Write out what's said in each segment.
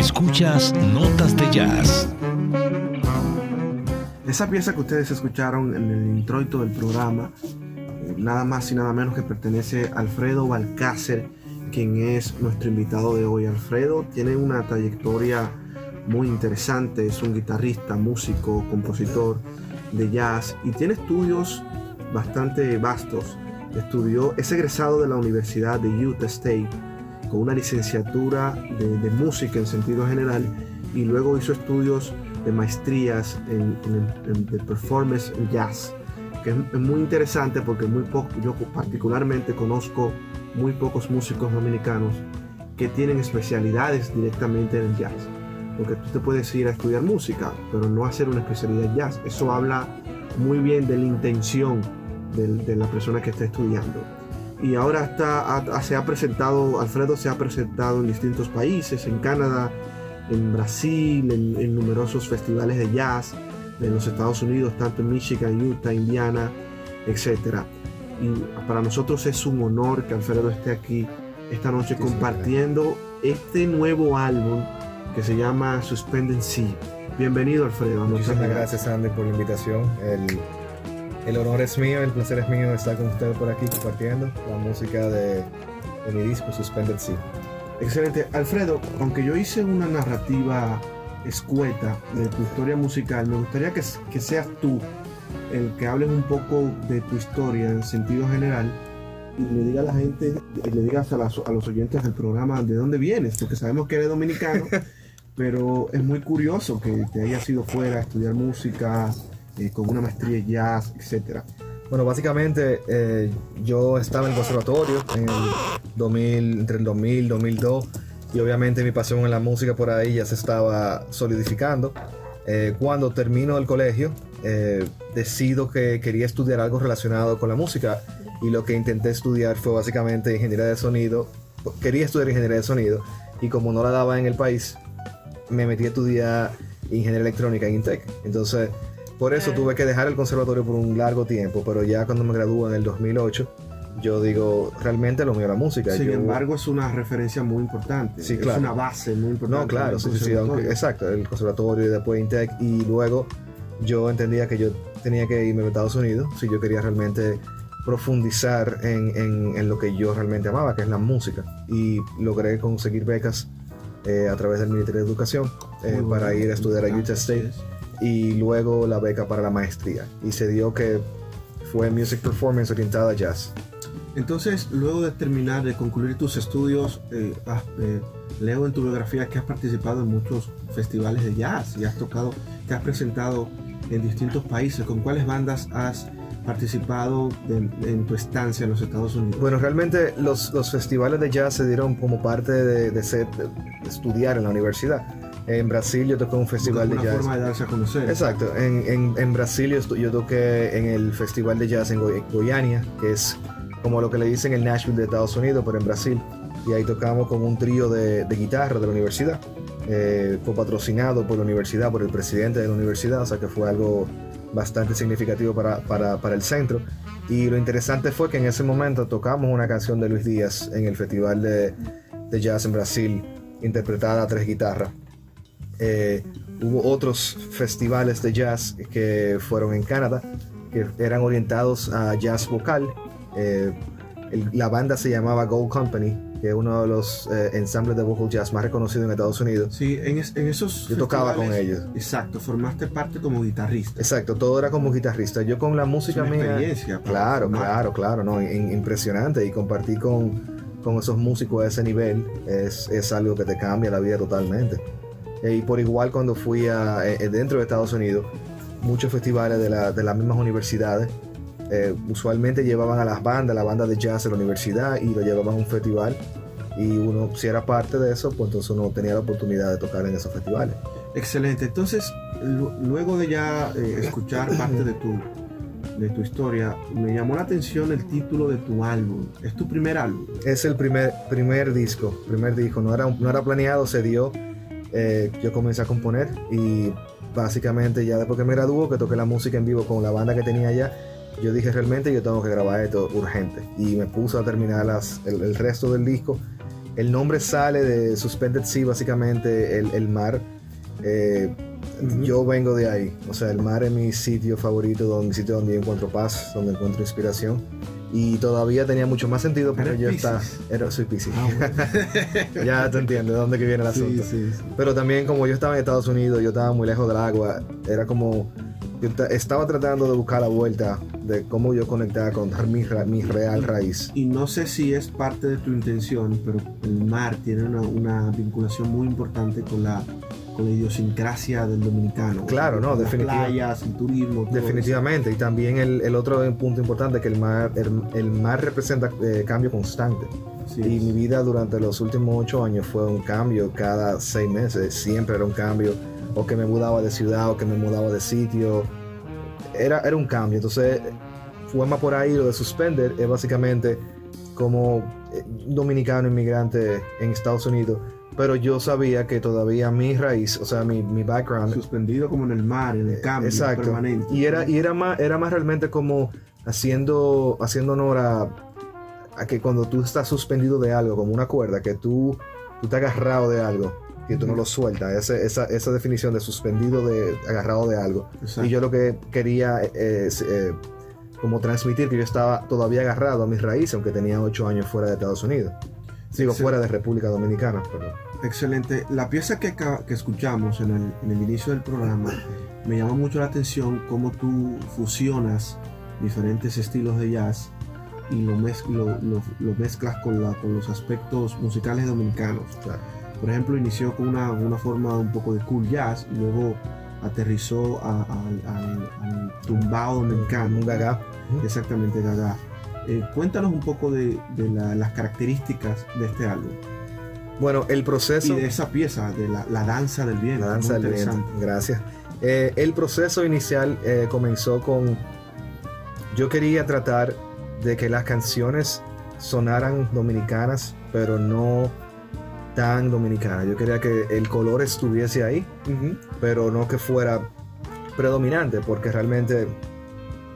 Escuchas Notas de Jazz. Esa pieza que ustedes escucharon en el introito del programa, eh, nada más y nada menos que pertenece a Alfredo Balcácer, quien es nuestro invitado de hoy. Alfredo tiene una trayectoria muy interesante, es un guitarrista, músico, compositor de jazz y tiene estudios bastante vastos. Estudió, es egresado de la Universidad de Utah State con una licenciatura de, música en sentido general y luego hizo estudios de maestrías en, de performance en jazz, que es, muy interesante porque muy yo particularmente conozco muy pocos músicos dominicanos que tienen especialidades directamente en el jazz. Porque tú te puedes ir a estudiar música, pero no hacer una especialidad en jazz. Eso habla muy bien de la intención de, la persona que está estudiando. Y ahora está, se ha presentado, Alfredo se ha presentado en distintos países, en Canadá, en Brasil, en, numerosos festivales de jazz en los Estados Unidos, tanto en Michigan, Utah, Indiana, etc. Y para nosotros es un honor que Alfredo esté aquí esta noche compartiendo este nuevo álbum que se llama Suspended Sea. Bienvenido Alfredo. Muchísimas gracias Andy por la invitación. El el honor es mío, el placer es mío estar con usted por aquí compartiendo la música de, mi disco Suspended Sea. Excelente. Alfredo, aunque yo hice una narrativa escueta de tu historia musical, me gustaría que, que seas tú el que hables un poco de tu historia en sentido general y le diga a la gente, y le digas a, a los oyentes del programa de dónde vienes, porque sabemos que eres dominicano, pero es muy curioso que te hayas ido fuera a estudiar música, eh, con una maestría en jazz, etc. Bueno, básicamente eh, yo estaba en el conservatorio en el 2000, entre el 2000 y 2002 y obviamente mi pasión en la música por ahí ya se estaba solidificando. Eh, cuando termino el colegio, decido que quería estudiar algo relacionado con la música y lo que intenté estudiar fue básicamente ingeniería de sonido. Quería estudiar ingeniería de sonido y como no la daba en el país, me metí a estudiar ingeniería electrónica en Intec. Entonces, por eso tuve que dejar el conservatorio por un largo tiempo, pero ya cuando me gradué en el 2008, yo digo, realmente lo mío la música. Sin embargo, es una referencia muy importante. Sí, claro. Es una base muy importante. No, claro, sí, sí, exacto, el conservatorio y después Intec. Y luego yo entendía que yo tenía que irme a Estados Unidos si yo quería realmente profundizar en, lo que yo realmente amaba, que es la música. Y logré conseguir becas eh, a través del Ministerio de Educación eh, para ir a estudiar a Utah State y luego la beca para la maestría. Y se dio que fue Music Performance orientada a jazz. Entonces, luego de terminar, de concluir tus estudios, eh, eh, leo en tu biografía que has participado en muchos festivales de jazz y has tocado, te has presentado en distintos países. ¿Con cuáles bandas has participado en tu estancia en los Estados Unidos? Bueno, realmente los, los festivales de jazz se dieron como parte de, de, ser, de estudiar en la universidad. En Brasil yo toqué un festival de jazz. forma de darse a conocer. Exacto. En, en, en Brasil yo, toqué en el festival de jazz en, Goiânia, que es como lo que le dicen el Nashville de Estados Unidos, pero en Brasil. Y ahí tocamos con un trío de, de guitarra de la universidad. Eh, fue patrocinado por la universidad, por el presidente de la universidad, o sea que fue algo bastante significativo para, para, para, el centro. Y lo interesante fue que en ese momento tocamos una canción de Luis Díaz en el Festival de, de Jazz en Brasil, interpretada a tres guitarras. Eh, hubo otros festivales de jazz que fueron en Canadá, que eran orientados a jazz vocal. Eh, la banda se llamaba Gold Company, que es uno de los eh, ensambles de vocal jazz más reconocidos en Estados Unidos. Sí, en, esos. Yo tocaba con ellos. Exacto, formaste parte como guitarrista. Exacto, todo era como guitarrista. Yo con la música es Experiencia claro, claro, claro, no, impresionante. Y compartir con, con esos músicos a ese nivel es, es algo que te cambia la vida totalmente. Eh, y por igual cuando fui a, eh, dentro de Estados Unidos, muchos festivales de, la, de las mismas universidades, eh, usualmente llevaban a las bandas, la banda de jazz de la universidad y lo llevaban a un festival. Y uno, si era parte de eso, pues entonces uno tenía la oportunidad de tocar en esos festivales. Excelente. Entonces, luego de ya escuchar parte de tu, de tu historia, me llamó la atención el título de tu álbum. ¿Es tu primer álbum? Es el primer, primer disco, primer disco. No era, no era planeado, se dio eh, yo comencé a componer y básicamente ya después que me graduó, que toqué la música en vivo con la banda que tenía allá, yo dije realmente yo tengo que grabar esto urgente y me puse a terminar las, el, resto del disco el nombre sale de Suspended Sea, básicamente el, el mar. Eh. Yo vengo de ahí, o sea, el mar es mi sitio favorito, donde, mi sitio donde yo encuentro paz, donde encuentro inspiración. Y todavía tenía mucho más sentido porque ¿Eres yo estaba. Era, soy Piscis. Ah, bueno. ya te entiendes de dónde que viene el sí, asunto. sí, sí. Pero también como yo estaba en Estados Unidos, yo estaba muy lejos del agua, era como, yo ta- estaba tratando de buscar la vuelta de cómo yo conectaba con mi, mi real raíz. Y no sé si es parte de tu intención, pero el mar tiene una, una vinculación muy importante con la, con la idiosincrasia del dominicano. Claro, no, Las definitiva- playas, el turismo. todo Definitivamente, y también el, el otro punto importante que el mar, el, el mar representa eh, cambio constante. eso. Y mi vida durante los últimos ocho años fue un cambio cada seis meses, siempre era un cambio, o que me mudaba de ciudad, o que me mudaba de sitio, era, era un cambio. Entonces, fue más por ahí lo de Suspender, es básicamente como eh, dominicano inmigrante en Estados Unidos, pero yo sabía que todavía mi raíz, o sea, mi, mi background suspendido como en el mar, en el cambio Exacto. permanente. Y era, y era más, era más realmente como haciendo, haciendo honor a, a que cuando tú estás suspendido de algo, como una cuerda, que tú, tú te agarrado de algo, que tú no lo sueltas, ese- esa, esa definición de suspendido de agarrado de algo. Exacto. Y yo lo que quería eh, es, eh, como transmitir que yo estaba todavía agarrado a mis raíces, aunque tenía ocho años fuera de Estados Unidos. Digo, Sí. fuera de República Dominicana, pero Excelente. La pieza que, que escuchamos en el, en el inicio del programa me llamó mucho la atención cómo tú fusionas diferentes estilos de jazz y lo, lo, lo- lo mezclas con, la- con los aspectos musicales dominicanos. claro. Por ejemplo, inició con una, una forma un poco de cool jazz y luego aterrizó a- al- al- al tumbado dominicano. un gaga. Exactamente, Gaga. Eh, cuéntanos un poco de, de la- las características de este álbum Bueno, el proceso... y de esa pieza, de la, la danza del viento. La danza del viento. Gracias. Eh, el proceso inicial eh, comenzó con. Yo quería tratar de que las canciones sonaran dominicanas, pero no tan dominicanas. Yo quería que el color estuviese ahí, pero no que fuera predominante, porque realmente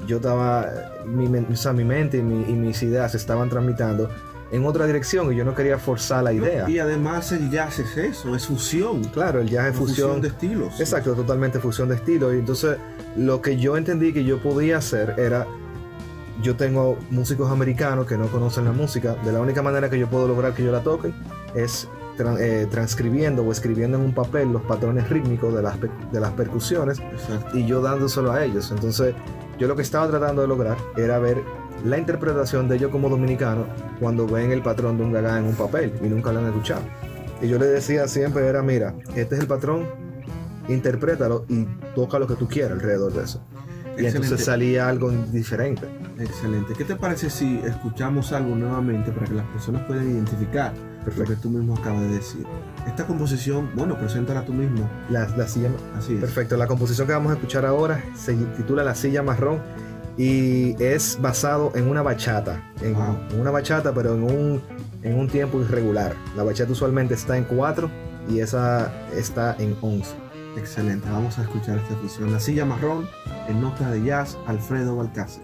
yo estaba. Mi, o sea, mi mente y, mi- y mis ideas estaban tramitando en otra dirección y yo no quería forzar la idea. Y además el jazz es eso, es fusión. Claro, el jazz es fusión de estilos. Exacto, totalmente fusión de estilo. Y entonces lo que yo entendí que yo podía hacer era, yo tengo músicos americanos que no conocen la música, de la única manera que yo puedo lograr que yo la toquen es eh, transcribiendo o escribiendo en un papel los patrones rítmicos de las, de las percusiones Exacto. y yo dándoselo a ellos. Entonces yo lo que estaba tratando de lograr era ver la interpretación de ellos como dominicanos cuando ven el patrón de un gagá en un papel y nunca lo han escuchado. Y yo le decía siempre era, mira, este es el patrón, interprétalo y toca lo que tú quieras alrededor de eso. Y Excelente. entonces salía algo diferente. Excelente. ¿Qué te parece si escuchamos algo nuevamente para que las personas puedan identificar lo Perfecto. que tú mismo acabas de decir? Esta composición, bueno, preséntala tú mismo. La, la silla, Así es. perfecto. La composición que vamos a escuchar ahora se titula La silla marrón y es basado en una bachata. En, Wow. una bachata, pero en un, en un tiempo irregular. La bachata usualmente está en 4 y esa está en 11. Excelente. Vamos a escuchar esta fusión. La silla marrón en notas de jazz, Alfredo Balcácer.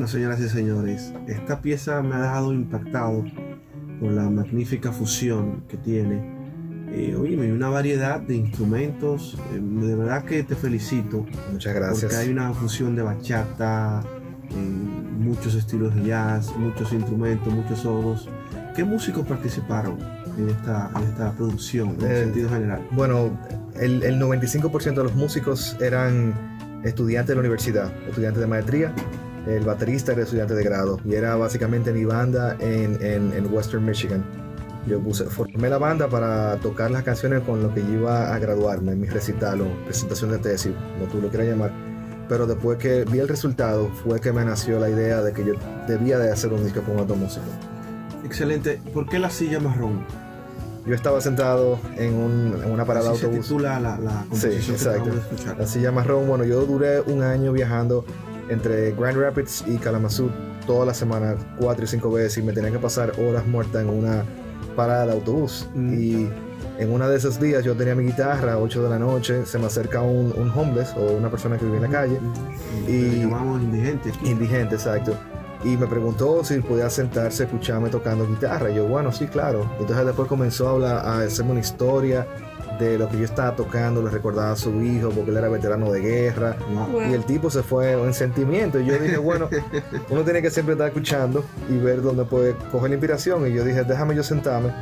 Bueno, señoras y señores, esta pieza me ha dejado impactado por la magnífica fusión que tiene. Eh, oye, una variedad de instrumentos. eh, de verdad que te felicito. Muchas gracias. Porque hay una fusión de bachata, eh, muchos estilos de jazz, muchos instrumentos, muchos solos. ¿Qué músicos participaron en esta, en esta producción en Eh, sentido general? Bueno, el, el 95% de los músicos eran estudiantes de la universidad, estudiantes de maestría. El baterista era estudiante de grado y era básicamente mi banda en, en- en Western Michigan. Yo puse, formé la banda para tocar las canciones con lo que iba a graduarme, mi recital o presentación de tesis, como tú lo quieras llamar. Pero después que vi el resultado fue que me nació la idea de que yo debía de hacer un disco con otro músico. Excelente. ¿Por qué la silla marrón? Yo estaba sentado en, un- en una parada de Así se autobús. titula la, la composición que exacto. de escuchar. La silla marrón, bueno, yo duré un año viajando entre Grand Rapids y Kalamazoo toda la semana, cuatro y cinco veces, y me tenía que pasar horas muertas en una parada de autobús. Mm. Y en una de esos días yo tenía mi guitarra, 8 de la noche, se me acerca un, un homeless o una persona que vive en la calle, Y Y- le llamamos indigente indigente, exacto. Y me preguntó si podía sentarse a escucharme tocando guitarra. Y yo, bueno, sí, claro. Entonces después comenzó a hablar, a hacerme una historia de lo que yo estaba tocando, le recordaba a su hijo porque él era veterano de guerra. Wow. Y el tipo se fue en sentimiento. Y yo dije, bueno, uno tiene que siempre estar escuchando y ver dónde puede coger la inspiración. Y yo dije, déjame yo sentarme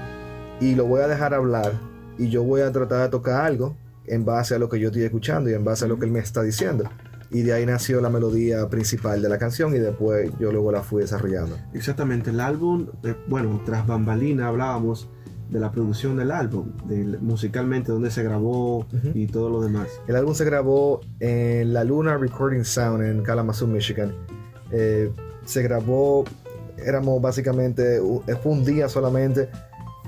y lo voy a dejar hablar. Y yo voy a tratar de tocar algo en base a lo que yo estoy escuchando y en base a lo que él me está diciendo. Y de ahí nació la melodía principal de la canción y después yo luego la fui desarrollando. Exactamente, el álbum, eh, bueno, tras bambalina hablábamos de la producción del álbum, musicalmente, dónde se grabó y todo lo demás. El álbum se grabó en la Luna Recording Sound en Kalamazoo, Michigan. Eh, se grabó, éramos básicamente, u- fue un día solamente.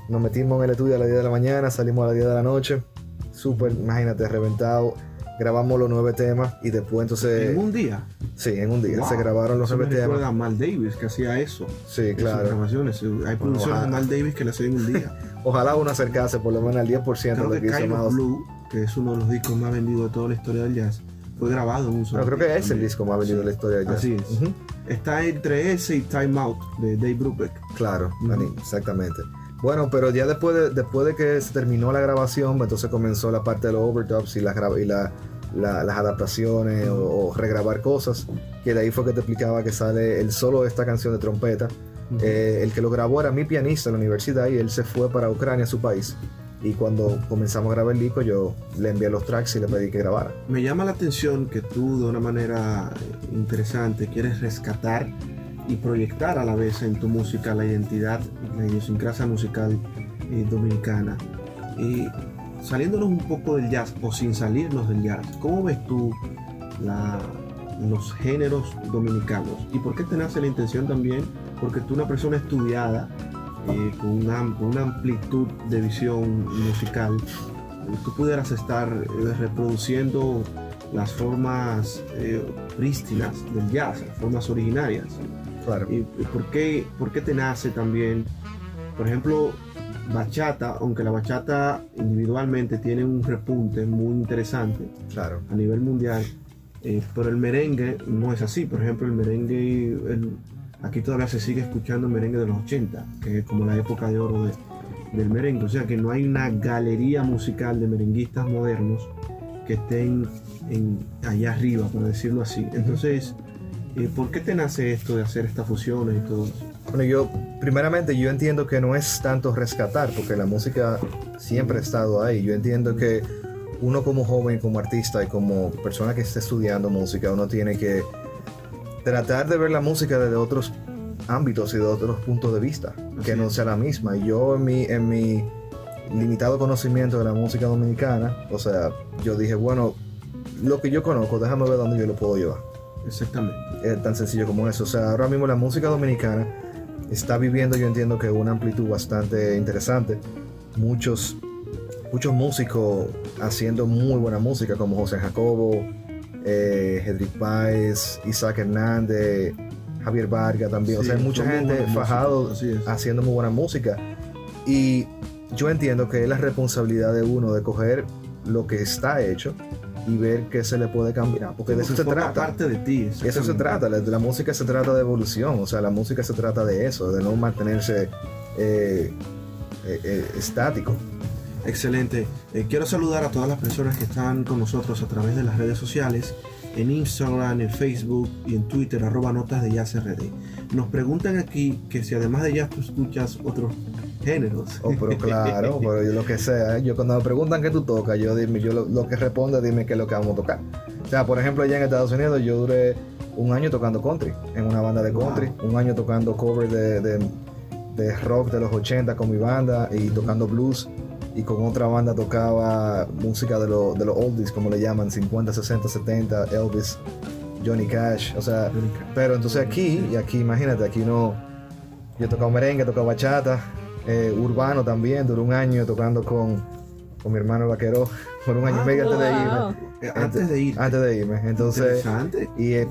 Nos metimos en el estudio a las 10 de la mañana, salimos a las 10 de la noche. Súper, imagínate, reventado. Grabamos los nueve temas y después entonces... en un día. Sí, en un día. Wow. Se grabaron los Eso me nueve temas. recuerda a Mal Davis que hacía eso. Sí, claro. grabaciones. Hay producciones de Mal Davis que la hacen en un día. Ojalá uno acercase por lo menos al 10% Creo de que que hizo. Blue, que es uno de los discos más vendidos de toda la historia del jazz, fue grabado en un solo No, creo que es el disco más vendido de la historia del jazz. Así es. Está entre ese y Time Out de Dave Brubeck. Claro. Dani, exactamente. Bueno, pero ya después de, después de que se terminó la grabación, pues entonces comenzó la parte de los overdubs y, las y la- la- las adaptaciones o, o regrabar cosas, que de ahí fue que te explicaba que sale el solo de esta canción de trompeta. Eh, el que lo grabó era mi pianista en la universidad y él se fue para Ucrania, su país. Y cuando comenzamos a grabar el disco, yo le envié los tracks y le pedí que grabara. Me llama la atención que tú de una manera interesante quieres rescatar y proyectar a la vez en tu música la identidad, la idiosincrasia musical eh, dominicana. Y saliéndonos un poco del jazz o sin salirnos del jazz, ¿cómo ves tú la- los géneros dominicanos? ¿Y por qué te nace la intención también? Porque tú una persona estudiada, eh, con, una, con una amplitud de visión musical, eh, tú pudieras estar eh, reproduciendo las formas eh, prístinas del jazz, las formas originarias. Claro. ¿Y por qué, por qué te nace también, por ejemplo, bachata, aunque la bachata individualmente tiene un repunte muy interesante Claro. a nivel mundial, eh, pero el merengue no es así. Por ejemplo, el merengue, el- aquí todavía se sigue escuchando merengue de los 80, que es como la época de oro de- del merengue. O sea que no hay una galería musical de merenguistas modernos que estén en, allá arriba, por decirlo así. Entonces, eh, ¿por qué te nace esto de hacer estas fusiones y todo eso? Bueno, yo, primeramente, yo entiendo que no es tanto rescatar, porque la música siempre ha estado ahí. Yo entiendo que uno como joven, como artista y como persona que está estudiando música, uno tiene que tratar de ver la música desde otros ámbitos y de otros puntos de vista, que no sea la misma. Y yo en mi, en mi limitado conocimiento de la música dominicana, o sea, yo dije, bueno, lo que yo conozco, déjame ver dónde yo lo puedo llevar Exactamente. es tan sencillo como eso. O sea, ahora mismo la música dominicana está viviendo, yo entiendo que una amplitud bastante interesante. Muchos, muchos músicos haciendo muy buena música, como José Jacobo, eh, Hedrick Páez, Isaac Hernández, Javier Vargas también. o sea, hay mucha gente fajado haciendo muy buena música. Y yo entiendo que es la responsabilidad de uno de coger lo que está hecho y ver qué se le puede cambiar, porque de eso se trata. parte de ti. Eso se trata, la, la música se trata de evolución, o sea, la música se trata de eso, de no mantenerse eh, eh, eh, estático. Excelente. Eh, quiero saludar a todas las personas que están con nosotros a través de las redes sociales, en Instagram, en Facebook y en Twitter, arroba notas de jazz RD. Nos preguntan aquí que si además de jazz tú escuchas otros géneros. Oh, pero claro, pero yo lo que sea, yo cuando me preguntan qué tú tocas, yo dime, yo lo, lo que respondo, dime qué es lo que vamos a tocar. O sea, por ejemplo, allá en Estados Unidos yo duré un año tocando country, en una banda de country, un año tocando cover de, de- de rock de los 80 con mi banda y tocando blues. Y con otra banda tocaba música de, lo- de los oldies, como le llaman, 50, 60, 70, Elvis, Johnny Cash. O sea, pero entonces aquí, y aquí imagínate, aquí no. Yo he tocado merengue, he tocado bachata, eh, urbano también, duré un año tocando con, con mi hermano Vaquero, por un año y Ah, medio antes de wow. irme. Eh, antes de ir. Antes de irme. Entonces, y eh,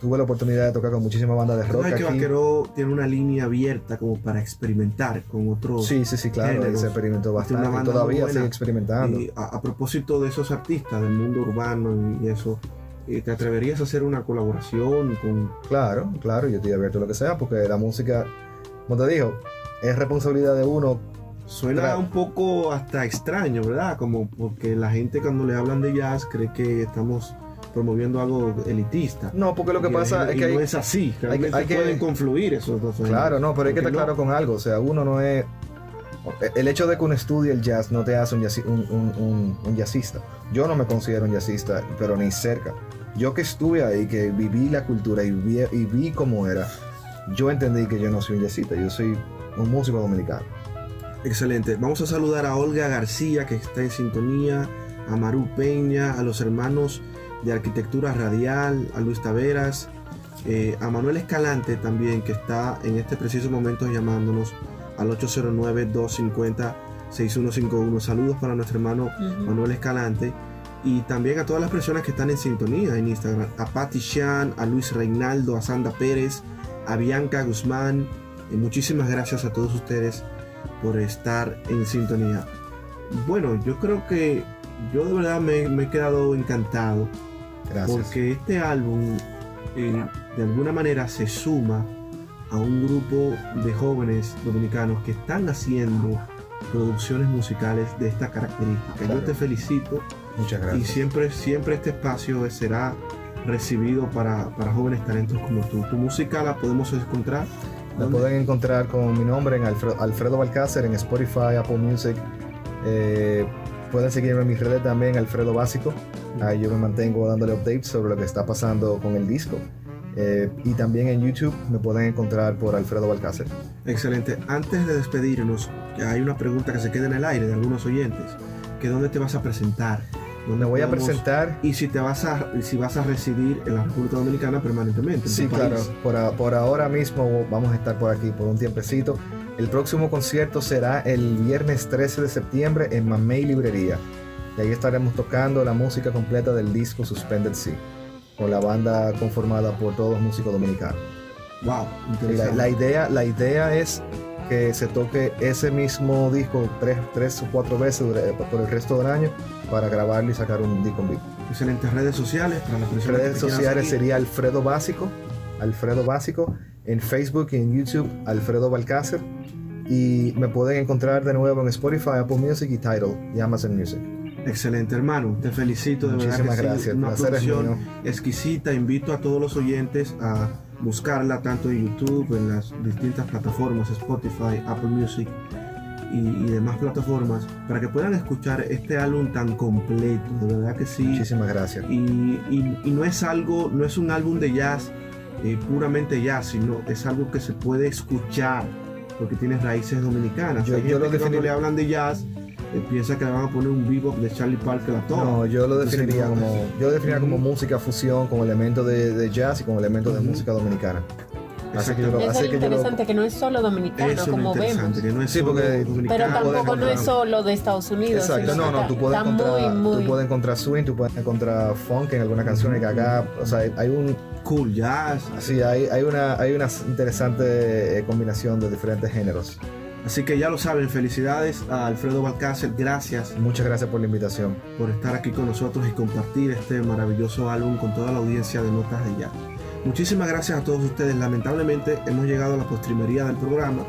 tuve la oportunidad de tocar con muchísimas bandas de rock Sabes que aquí. Vaquero tiene una línea abierta como para experimentar con otros. Sí, sí, sí, claro, géneros. se experimentó una bastante y todavía sigue experimentando. Y a, a propósito de esos artistas del mundo urbano y eso, eh, ¿te atreverías a hacer una colaboración con Claro, claro, yo estoy abierto a lo que sea, porque la música, como te digo, es responsabilidad de uno. Suena Claro. un poco hasta extraño, ¿verdad? Como porque la gente cuando le hablan de jazz cree que estamos promoviendo algo elitista. No, porque lo que Y- pasa es que no es así. que- Realmente hay que- pueden confluir esos dos. Claro, no, pero hay que ¿Por estar no? claro con algo. O sea, uno no es. El hecho de que uno estudie el jazz no te hace un, jazzi- un, un- un- un jazzista. Yo no me considero un jazzista, pero ni cerca. Yo que estuve ahí, que viví la cultura y vi, y vi cómo era, yo entendí que yo no soy un jazzista, yo soy un músico dominicano. Excelente. Vamos a saludar a Olga García, que está en sintonía, a Maru Peña, a los hermanos de Arquitectura Radial, a Luis Taveras, eh, a Manuel Escalante también, que está en este preciso momento llamándonos al 809-250-6151. Saludos para nuestro hermano. Manuel Escalante. Y también a todas las personas que están en sintonía en Instagram. A Patti Chan, a Luis Reinaldo, a Sandra Pérez, a Bianca Guzmán. Y muchísimas gracias a todos ustedes por estar en sintonía. Bueno, yo creo que yo de verdad me, me he quedado encantado Gracias. porque este álbum eh, de alguna manera se suma a un grupo de jóvenes dominicanos que están haciendo producciones musicales de esta característica. Claro. Yo te felicito Muchas y gracias. siempre, siempre este espacio será recibido para, para jóvenes talentos como tú. Tu música la podemos encontrar. Me pueden encontrar con mi nombre en Alfredo, Alfredo Balcácer en Spotify, Apple Music. Eh, pueden seguirme en mis redes también, Alfredo Básico. Ahí yo me mantengo dándole updates sobre lo que está pasando con el disco. Eh, y también en YouTube me pueden encontrar por Alfredo Balcácer. Excelente. Antes de despedirnos, hay una pregunta que se queda en el aire de algunos oyentes. Que ¿Dónde te vas a presentar? ¿Dónde Me voy a presentar. Y si te vas a, si vas a residir en la República Dominicana permanentemente. en Sí, claro. Por, a- por ahora mismo vamos a estar por aquí por un tiempecito. El próximo concierto será el viernes 13 de septiembre en Mamey Librería. Y ahí estaremos tocando la música completa del disco Suspended Sea, con la banda conformada por todos músicos dominicanos. Wow, la, interesante. la idea, la idea es que se toque ese mismo disco tres, tres o cuatro veces dura- por el resto del año para grabarlo y sacar un disco en vivo. Excelentes redes sociales para las personas que redes sociales sería Alfredo Básico, Alfredo Básico, en Facebook y en YouTube Alfredo Balcácer y me pueden encontrar de nuevo en Spotify, Apple Music y Tidal y Amazon Music. Excelente, hermano. Te felicito de verdad. Muchísimas que sí, gracias, Una el placer producción exquisita. Invito a todos los oyentes a buscarla tanto en YouTube, en las distintas plataformas, Spotify, Apple Music y, y demás plataformas, para que puedan escuchar este álbum tan completo. De verdad que sí. Muchísimas gracias. y, y- y no es algo, no es un álbum de jazz eh, puramente jazz, sino es algo que se puede escuchar porque tiene raíces dominicanas. Yo- Hay yo gente lo que cuando le hablan de jazz piensa que le van a poner un bebop de Charlie Parker a todo. No, yo lo definiría como yo lo definiría como música fusión con elementos de, de jazz y con elementos de música dominicana. Así que yo lo, Eso es así lo que yo lo- interesante, que no es solo dominicano, Eso es como interesante, vemos. que no es Sí, solo porque- Pero tampoco no es solo de Estados Unidos. Exacto, no, no, tú puedes, encontrar, muy, muy... tú puedes encontrar swing, tú puedes encontrar funk en algunas canciones que acá, o sea, hay un, Cool jazz. Sí, hay, hay, una, hay una interesante eh, combinación de diferentes géneros. Así que ya lo saben, felicidades a Alfredo Balcácer, gracias Muchas gracias por la invitación. por estar aquí con nosotros y compartir este maravilloso álbum con toda la audiencia de Notas de Ya. Muchísimas gracias a todos ustedes. Lamentablemente hemos llegado a la postrimería del programa.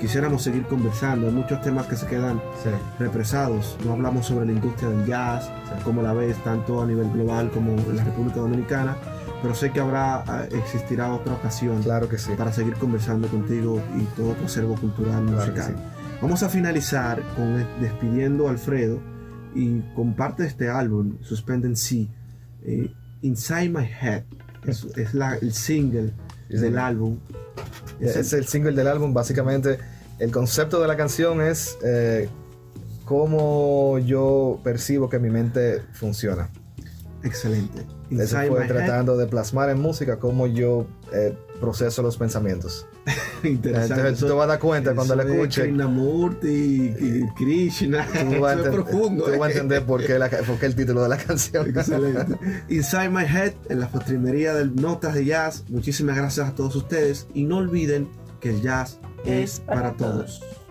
Quisiéramos seguir conversando. Hay muchos temas que se quedan Sí. represados. No hablamos sobre la industria del jazz, como la ves, tanto a nivel global como en la República Dominicana. Pero sé que habrá, ah, existirá otra ocasión Claro que sí. para seguir conversando contigo y todo tu acervo cultural Claro musical. sí. Vamos a finalizar con despidiendo a Alfredo y con parte de este álbum, Suspended Sea, eh, Inside My Head. Es, es la- el single Sí, del álbum. Es Es el single del álbum. Básicamente, el concepto de la canción es eh, cómo yo percibo que mi mente funciona. excelente. Eso Inside fue My tratando de plasmar en música cómo yo eh, proceso los pensamientos. Head. Interesante. Entonces tú te vas a dar cuenta cuando la escuches. Krishnamurti y Krishna. Tú vas, a Eso es profundo. tú vas a eh. entender por qué, la- por qué el título de la canción. Excelente. Inside My Head, en la postrimería de Notas de Jazz. Muchísimas gracias a todos ustedes. Y no olviden que el jazz es, Es para, para todos. Thank